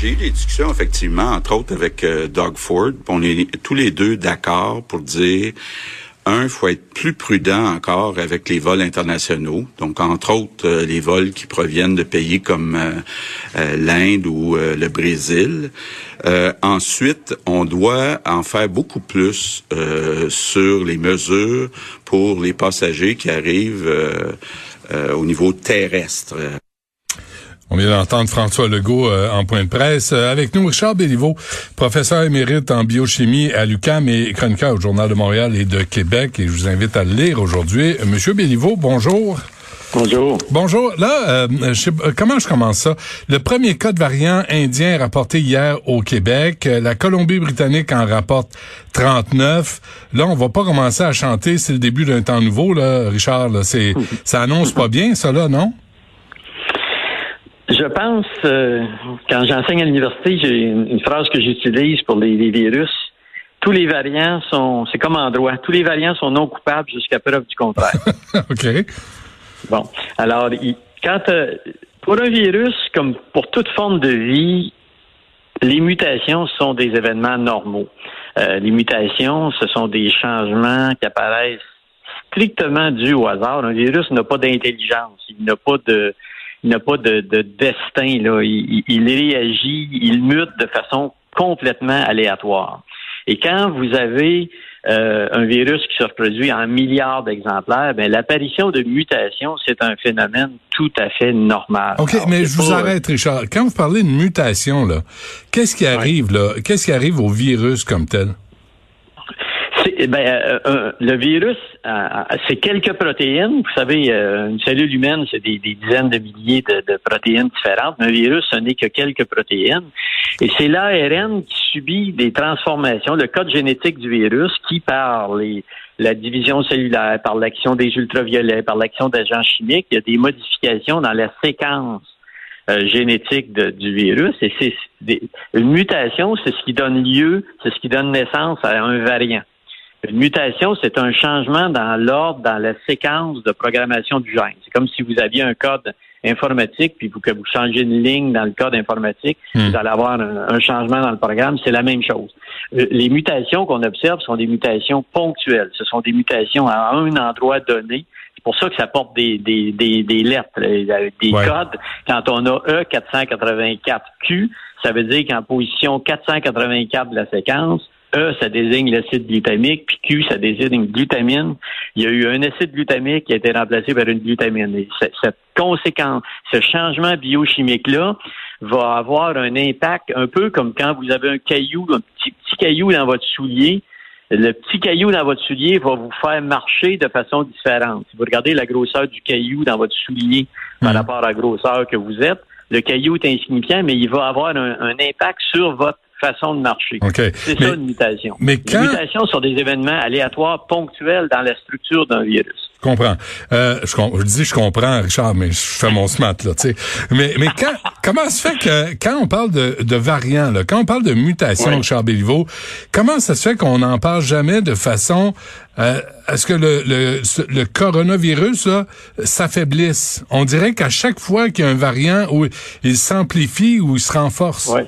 J'ai eu des discussions, effectivement, entre autres avec euh, Doug Ford. On est tous les deux d'accord pour dire un, faut être plus prudent encore avec les vols internationaux. Donc, entre autres, euh, les vols qui proviennent de pays comme euh, l'Inde ou le Brésil. ensuite, on doit en faire beaucoup plus sur les mesures pour les passagers qui arrivent au niveau terrestre. On vient d'entendre François Legault euh, en point de presse. Euh, avec nous, Richard Béliveau, professeur émérite en biochimie à l'UQAM et chroniqueur au Journal de Montréal et de Québec. Et je vous invite à le lire aujourd'hui. Euh, Monsieur Béliveau, bonjour. Bonjour. Bonjour. Là, comment je commence ça? Le premier cas de variant indien rapporté hier au Québec. La Colombie-Britannique en rapporte 39. Là, on va pas commencer à chanter. C'est le début d'un temps nouveau, là, Richard. C'est, ça annonce pas bien, ça, là, non? Je pense, euh, quand j'enseigne à l'université, j'ai une, phrase que j'utilise pour les, virus. Tous les variants sont, c'est comme en droit, tous les variants sont non coupables jusqu'à preuve du contraire. OK. Bon. Alors, quand, euh, pour un virus, comme pour toute forme de vie, les mutations sont des événements normaux. Euh, les mutations, ce sont des changements qui apparaissent strictement dus au hasard. Un virus n'a pas d'intelligence, il n'a pas de, il n'a pas de, destin. Là. Il, réagit, il mute de façon complètement aléatoire. Et quand vous avez euh, un virus qui se reproduit en milliards d'exemplaires, ben, l'apparition de mutations, c'est un phénomène tout à fait normal. OK, mais je vous arrête, Richard. Quand vous parlez de mutation, là, qu'est-ce qui arrive là? Qu'est-ce qui arrive au virus comme tel? Eh ben, euh, euh, le virus, euh, c'est quelques protéines. Vous savez, une cellule humaine, c'est des, dizaines de milliers de, protéines différentes. Mais un virus, ce n'est que quelques protéines. Et c'est l'ARN qui subit des transformations, le code génétique du virus, qui, par les, la division cellulaire, par l'action des ultraviolets, par l'action d'agents chimiques, il y a des modifications dans la séquence génétique du virus. Et c'est une mutation, c'est ce qui donne lieu, c'est ce qui donne naissance à un variant. Une mutation, c'est un changement dans l'ordre, dans la séquence de programmation du gène. C'est comme si vous aviez un code informatique, puis vous, que vous changez une ligne dans le code informatique, hmm. vous allez avoir un, changement dans le programme. C'est la même chose. Euh, les mutations qu'on observe sont des mutations ponctuelles. Ce sont des mutations à un endroit donné. C'est pour ça que ça porte des, des, des, des lettres, euh, des codes. Quand on a E484Q, ça veut dire qu'en position 484 de la séquence, E, ça désigne l'acide glutamique, puis Q, ça désigne une glutamine. Il y a eu un acide glutamique qui a été remplacé par une glutamine. Et cette conséquence, ce changement biochimique-là va avoir un impact un peu comme quand vous avez un caillou, un petit, petit caillou dans votre soulier. Le petit caillou dans votre soulier va vous faire marcher de façon différente. Si vous regardez la grosseur du caillou dans votre soulier par hmm. rapport à la grosseur que vous êtes, le caillou est insignifiant, mais il va avoir un impact sur votre façon de marcher. C'est ça une mutation. Mais quand... Les mutations sont des événements aléatoires ponctuels dans la structure d'un virus. Je comprends. Euh, je, je, dis je comprends, Richard, mais je fais mon smart là, tu sais. Mais, mais quand, comment se fait que quand on parle de, de variants, là, quand on parle de mutation, Richard Béliveau, comment ça se fait qu'on n'en parle jamais de façon euh, à ce que le, le, le coronavirus s'affaiblisse? On dirait qu'à chaque fois qu'il y a un variant où il s'amplifie ou il se renforce. Ouais.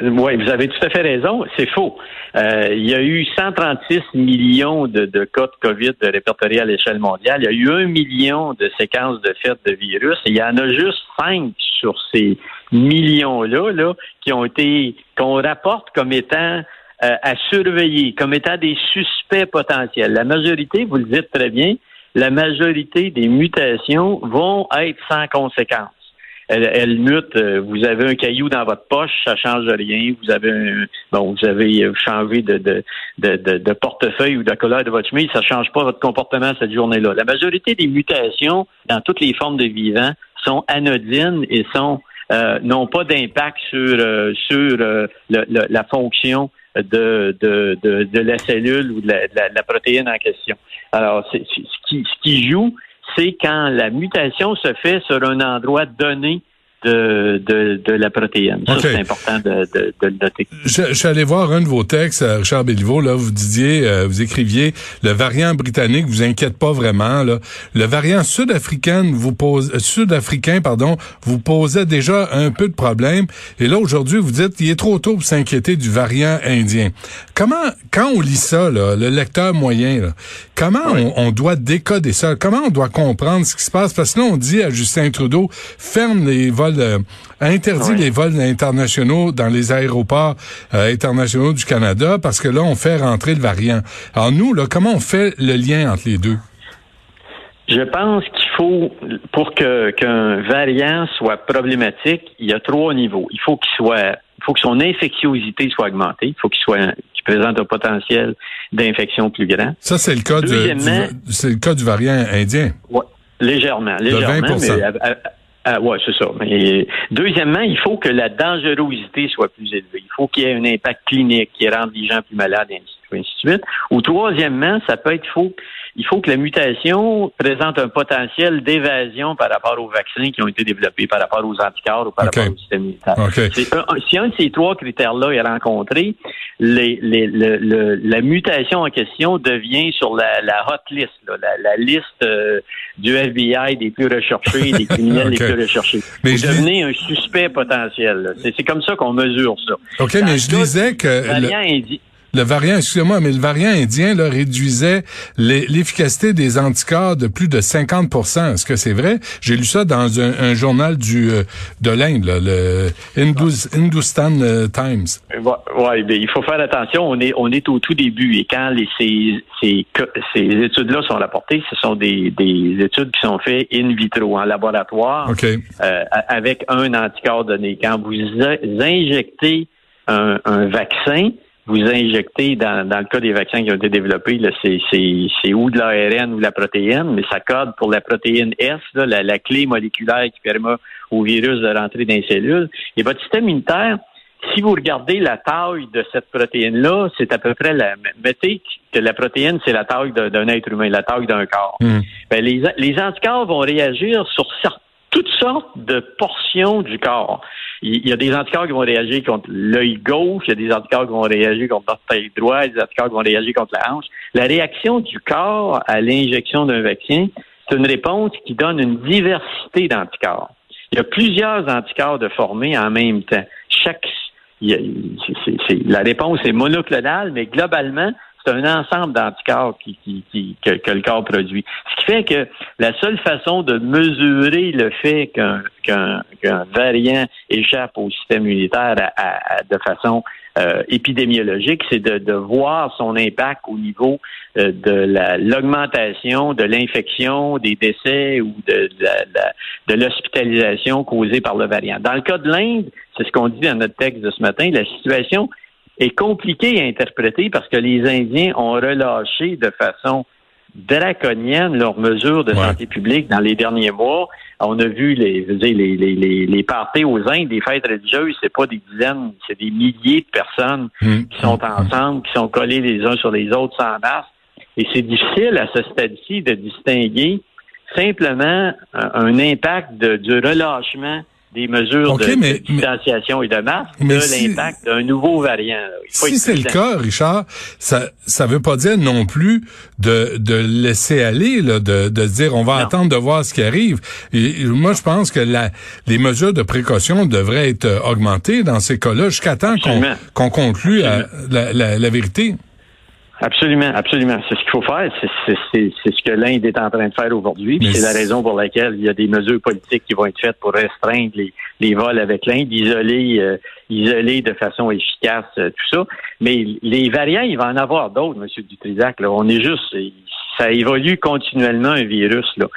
Oui, vous avez tout à fait raison. C'est faux. Euh, il y a eu 136 millions de, cas de COVID répertoriés à l'échelle mondiale. Il y a eu un million de séquences de fêtes de virus. Et il y en a juste cinq sur ces millions-là là, qui ont été qu'on rapporte comme étant euh, à surveiller, comme étant des suspects potentiels. La majorité, vous le dites très bien, la majorité des mutations vont être sans conséquence elle, mute. Euh, vous avez un caillou dans votre poche, ça change rien. Vous avez un, bon, vous avez changé de, de, de, de, portefeuille ou de couleur de votre chemise, ça change pas votre comportement cette journée-là. La majorité des mutations dans toutes les formes de vivants sont anodines et sont euh, n'ont pas d'impact sur euh, sur la fonction de, de, de, la cellule ou de la, la, protéine en question. Alors, ce qui, ce qui joue, c'est quand la mutation se fait sur un endroit donné de, de, de la protéine. Ça, c'est important de, de, de, le noter. Je, je, suis allé voir un de vos textes, euh, Richard Béliveau, là, vous disiez, euh, vous écriviez, le variant britannique vous inquiète pas vraiment, là. Le variant sud-africain vous pose, euh, sud-africain, pardon, vous posait déjà un peu de problème. Et là, aujourd'hui, vous dites, il est trop tôt pour s'inquiéter du variant indien. Comment, quand on lit ça, là, le lecteur moyen, là, comment on, on, doit décoder ça? Comment on doit comprendre ce qui se passe? Parce que là, on dit à Justin Trudeau, ferme les vols euh, interdit les vols internationaux dans les aéroports euh, internationaux du Canada parce que là, on fait rentrer le variant. Alors nous, là, comment on fait le lien entre les deux? Je pense qu'il faut, pour que qu'un variant soit problématique, il y a trois niveaux. Il faut qu'il soit, il faut que son infectiosité soit augmentée. Il faut qu'il soit, qu'il présente un potentiel d'infection plus grand. Ça, c'est le cas du, c'est le cas du variant indien. Ouais, légèrement, légèrement, mais ah, ouais, c'est ça. Mais deuxièmement, il faut que la dangerosité soit plus élevée. Il faut qu'il y ait un impact clinique qui rende les gens plus malades, et ainsi de suite. Ou troisièmement, ça peut être faux il faut que la mutation présente un potentiel d'évasion par rapport aux vaccins qui ont été développés, par rapport aux anticorps ou par rapport au système immunitaire. si un de ces trois critères-là est rencontré, les, les, le, la mutation en question devient sur la, la hot list, là, la, la, liste euh, du FBI des plus recherchés, des criminels les plus recherchés. Mais Vous devenez un suspect potentiel. C'est comme ça qu'on mesure ça. OK, mais je disais que le variant, excusez-moi, mais le variant indien là, réduisait l'efficacité des anticorps de plus de 50% Est-ce que c'est vrai? J'ai lu ça dans un, journal du euh, de l'Inde, le Hindustan euh, Times. Oui, il faut faire attention. On est, on est au tout début et quand les, ces, ces, ces études-là sont rapportées, ce sont des, des études qui sont faites in vitro, en laboratoire, euh, avec un anticorps donné. Quand vous injectez un, un vaccin, vous injectez, dans, dans le cas des vaccins qui ont été développés, c'est ou de l'ARN ou de la protéine, mais ça code pour la protéine S, là, la, clé moléculaire qui permet au virus de rentrer dans les cellules. Et votre système immunitaire, si vous regardez la taille de cette protéine-là, c'est à peu près la. Mettez que la protéine, c'est la taille d'un être humain, la taille d'un corps. Hmm. Ben, les, les anticorps vont réagir sur toutes sortes de portions du corps il y a des anticorps qui vont réagir contre l'œil gauche, il y a des anticorps qui vont réagir contre l'orteil droit, des anticorps qui vont réagir contre la hanche. La réaction du corps à l'injection d'un vaccin, c'est une réponse qui donne une diversité d'anticorps. Il y a plusieurs anticorps de former en même temps. Chaque, la réponse est monoclonale, mais globalement, c'est un ensemble d'anticorps qui, qui, que, que, le corps produit. Ce qui fait que la seule façon de mesurer le fait qu'un variant échappe au système immunitaire de façon euh, épidémiologique, c'est de, de, voir son impact au niveau euh, de l'augmentation de l'infection, des décès ou de, de, l'hospitalisation causée par le variant. Dans le cas de l'Inde, c'est ce qu'on dit dans notre texte de ce matin, la situation est compliqué à interpréter parce que les Indiens ont relâché de façon draconienne leurs mesures de santé publique dans les derniers mois. On a vu les, les, les, les, les parties aux Indes, des fêtes religieuses, c'est pas des dizaines, c'est des milliers de personnes hum. qui sont ensemble, qui sont collées les uns sur les autres sans masque. Et c'est difficile à ce stade-ci de distinguer simplement un, impact de, du relâchement des mesures de, distanciation et de masque de l'impact d'un nouveau variant. si c'est le cas, Richard, ça ça veut pas dire non plus de, de laisser aller, là, de, de dire on va attendre de voir ce qui arrive. Et, moi, je pense que la, les mesures de précaution devraient être augmentées dans ces cas-là jusqu'à temps qu'on qu'on conclue la, la, la vérité. Absolument, absolument. C'est ce qu'il faut faire. C'est ce que l'Inde est en train de faire aujourd'hui. C'est la raison pour laquelle il y a des mesures politiques qui vont être faites pour restreindre les, les vols avec l'Inde, isoler, euh, isoler de façon efficace euh, tout ça. Mais les variants, il va en avoir d'autres, M. Dutrisac. Là. On est juste, ça évolue continuellement un virus. Là.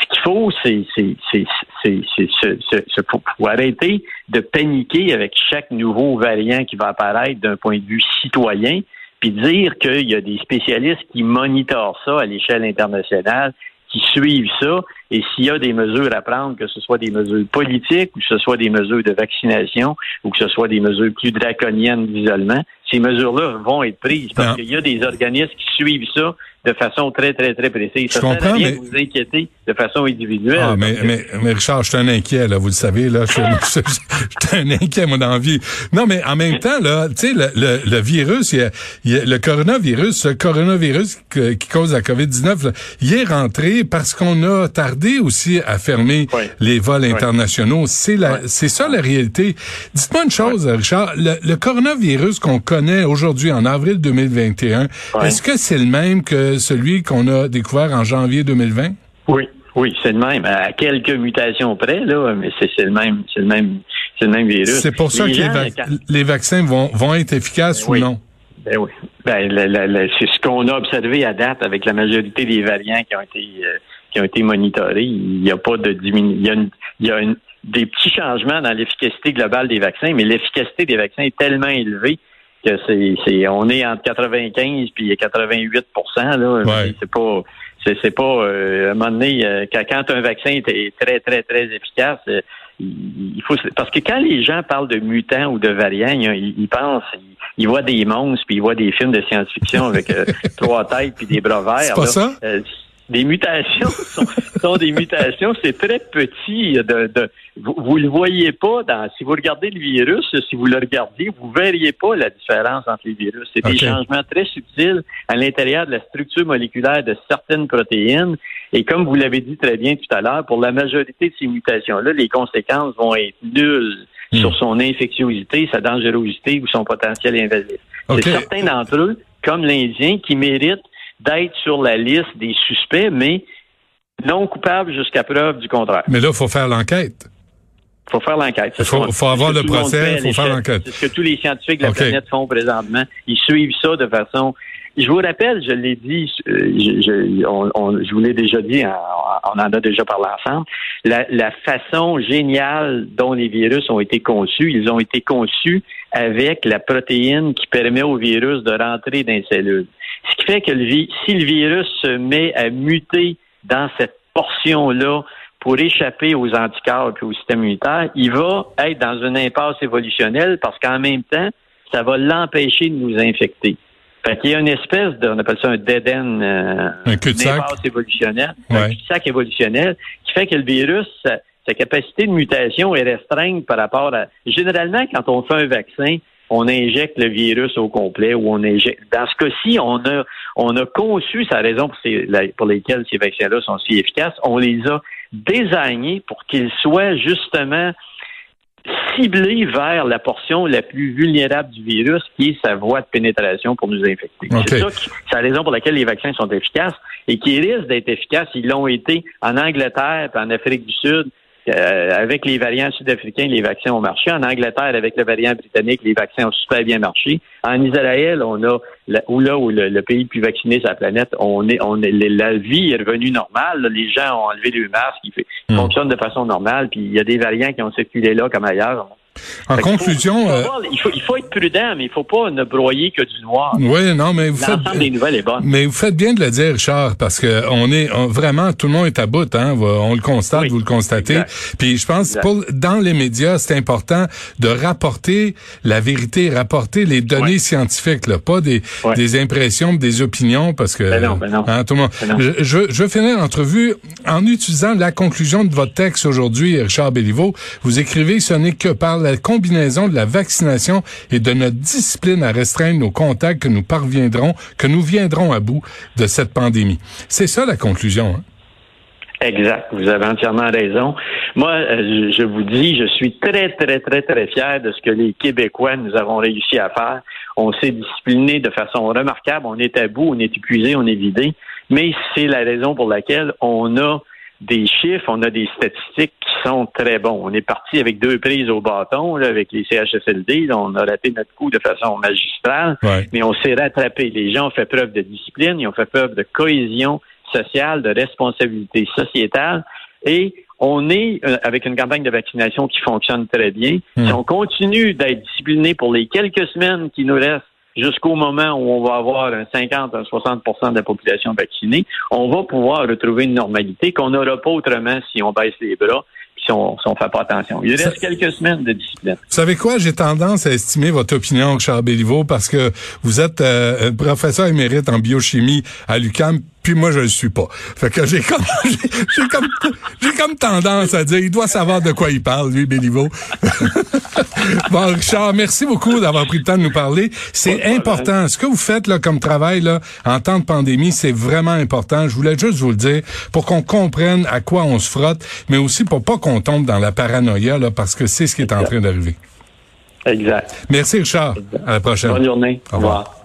Ce qu'il faut, c'est c'est pour arrêter de paniquer avec chaque nouveau variant qui va apparaître d'un point de vue citoyen puis dire qu'il y a des spécialistes qui monitorent ça à l'échelle internationale, qui suivent ça, et s'il y a des mesures à prendre, que ce soit des mesures politiques, ou que ce soit des mesures de vaccination, ou que ce soit des mesures plus draconiennes d'isolement, ces mesures-là vont être prises parce qu'il y a des organismes qui suivent ça, de façon très, très, très précise. Je comprends, mais... vous inquiéter de façon individuelle. Ah, mais, mais, mais, Richard, je suis un inquiet, là, vous le savez, là. Je, suis un inquiet, moi, dans vie. Non, mais en même temps, là, tu sais, le, le, le, virus, il y a, le coronavirus, ce coronavirus qui cause la COVID-19, il est rentré parce qu'on a tardé aussi à fermer les vols internationaux. C'est la, c'est ça la réalité. Dites-moi une chose, Richard. Le, le coronavirus qu'on connaît aujourd'hui, en avril 2021, est-ce que c'est le même que celui qu'on a découvert en janvier 2020? Oui. Oui, c'est le même. À quelques mutations près, là, mais c'est le même, c'est le même, c'est le même virus. C'est pour ça que les, vaccins vont, vont être efficaces ou non? Ben oui. Ben, c'est ce qu'on a observé à date avec la majorité des variants qui ont été euh, qui ont été monitorés. Il n'y a pas de diminution. Il y a, des petits changements dans l'efficacité globale des vaccins, mais l'efficacité des vaccins est tellement élevée que c'est, on est entre 95 puis 88 là. C'est pas, c'est, pas euh, à un moment donné euh, quand un vaccin est très très très efficace. Euh, il faut parce que quand les gens parlent de mutants ou de variants, ils, pensent, ils, voient des monstres puis ils voient des films de science-fiction avec trois têtes puis des bras verts. C'est pas ça? Des mutations sont, des mutations, c'est très petit. De, de vous, ne le voyez pas dans. Si vous regardez le virus, si vous le regardez, vous verriez pas la différence entre les virus. C'est des changements très subtils à l'intérieur de la structure moléculaire de certaines protéines. Et comme vous l'avez dit très bien tout à l'heure, pour la majorité de ces mutations-là, les conséquences vont être nulles hmm. sur son infectiosité, sa dangerosité ou son potentiel invasif. C'est certains d'entre eux, comme l'Indien, qui méritent d'être sur la liste des suspects, mais non coupables jusqu'à preuve du contraire. Mais là, il faut faire l'enquête. Il faut faire l'enquête. Il faut, avoir le procès, il faut faire l'enquête. C'est ce que tous les scientifiques de la planète font présentement. Ils suivent ça de façon... Je vous rappelle, je l'ai dit, euh, je, je, on, je vous l'ai déjà dit, on en a déjà parlé ensemble, la, la façon géniale dont les virus ont été conçus, ils ont été conçus avec la protéine qui permet au virus de rentrer dans les cellules. Ce qui fait que le, si le virus se met à muter dans cette portion-là pour échapper aux anticorps et au système immunitaire, il va être dans une impasse évolutionnelle parce qu'en même temps, ça va l'empêcher de nous infecter. Fait qu'il y a une espèce de, on appelle ça un dead end, euh, un cul-de-sac évolutionnel, un cul-de-sac évolutionnel, qui fait que le virus, sa, sa, capacité de mutation est restreinte par rapport à. Généralement, quand on fait un vaccin, on injecte le virus au complet ou on injecte. Dans ce cas-ci, on a, on a conçu, sa raison pour, ces, pour lesquelles ces vaccins-là sont si efficaces, on les a désignés pour qu'ils soient justement ciblés vers la portion la plus vulnérable du virus, qui est sa voie de pénétration pour nous infecter. C'est ça c'est la raison pour laquelle les vaccins sont efficaces et qui risquent d'être efficaces. Ils l'ont été en Angleterre, en Afrique du Sud, euh, avec les variants sud-africains, les vaccins ont marché. En Angleterre, avec le variant britannique, les vaccins ont super bien marché. En Israël, on a où là où le, pays le plus vacciné sur la planète, on est, on est, la vie est revenue normale. Les gens ont enlevé le masque, ils, hmm. fonctionnent de façon normale. Puis il y a des variants qui ont circulé là comme ailleurs. En conclusion, euh, il, faut, il, faut, être prudent, mais il faut pas ne broyer que du noir. Oui, non, mais vous faites des nouvelles est bonne. Mais vous faites bien de le dire, Richard, parce que on est vraiment tout le monde est à bout, hein. On le constate, vous le constatez. Puis je pense pour dans les médias, c'est important de rapporter la vérité, rapporter les données scientifiques, là, pas des, des impressions, des opinions, parce que ben non, ben non. Hein, tout le monde. Ben je, je, je vais finir l'entrevue en utilisant la conclusion de votre texte aujourd'hui, Richard Béliveau. Vous écrivez ce n'est que par la combinaison de la vaccination et de notre discipline à restreindre nos contacts que nous parviendrons, que nous viendrons à bout de cette pandémie. C'est ça la conclusion. Hein? Exact. Vous avez entièrement raison. Moi, euh, je vous dis, je suis très, très, très, très fier de ce que les Québécois nous avons réussi à faire. On s'est discipliné de façon remarquable. On est à bout, on est épuisé, on est vidé. Mais c'est la raison pour laquelle on a des chiffres, on a des statistiques qui sont très bons. On est parti avec deux prises au bâton, avec les CHSLD. on a raté notre coup de façon magistrale, mais on s'est rattrapé. Les gens ont fait preuve de discipline, ils ont fait preuve de cohésion sociale, de responsabilité sociétale. Et on est euh, avec une campagne de vaccination qui fonctionne très bien. Hmm. Si on continue d'être discipliné pour les quelques semaines qui nous restent jusqu'au moment où on va avoir un 50, un 60% de la population vaccinée, on va pouvoir retrouver une normalité qu'on n'aura pas autrement si on baisse les bras si on ne fait pas attention. Il reste quelques semaines de discipline. Vous savez quoi? J'ai tendance à estimer votre opinion, Charles Béliveau, parce que vous êtes euh, professeur émérite en biochimie à l'UQAM, puis moi je le suis pas. Fait que j'ai comme j'ai comme j'ai comme tendance à dire il doit savoir de quoi il parle lui Béliveau. bon Richard, merci beaucoup d'avoir pris le temps de nous parler. C'est important ce que vous faites là comme travail là en temps de pandémie, c'est vraiment important. Je voulais juste vous le dire pour qu'on comprenne à quoi on se frotte, mais aussi pour pas qu'on tombe dans la paranoïa là parce que c'est ce qui est en train d'arriver. Exact. Merci Richard. À la prochaine. Bonne journée. Au revoir.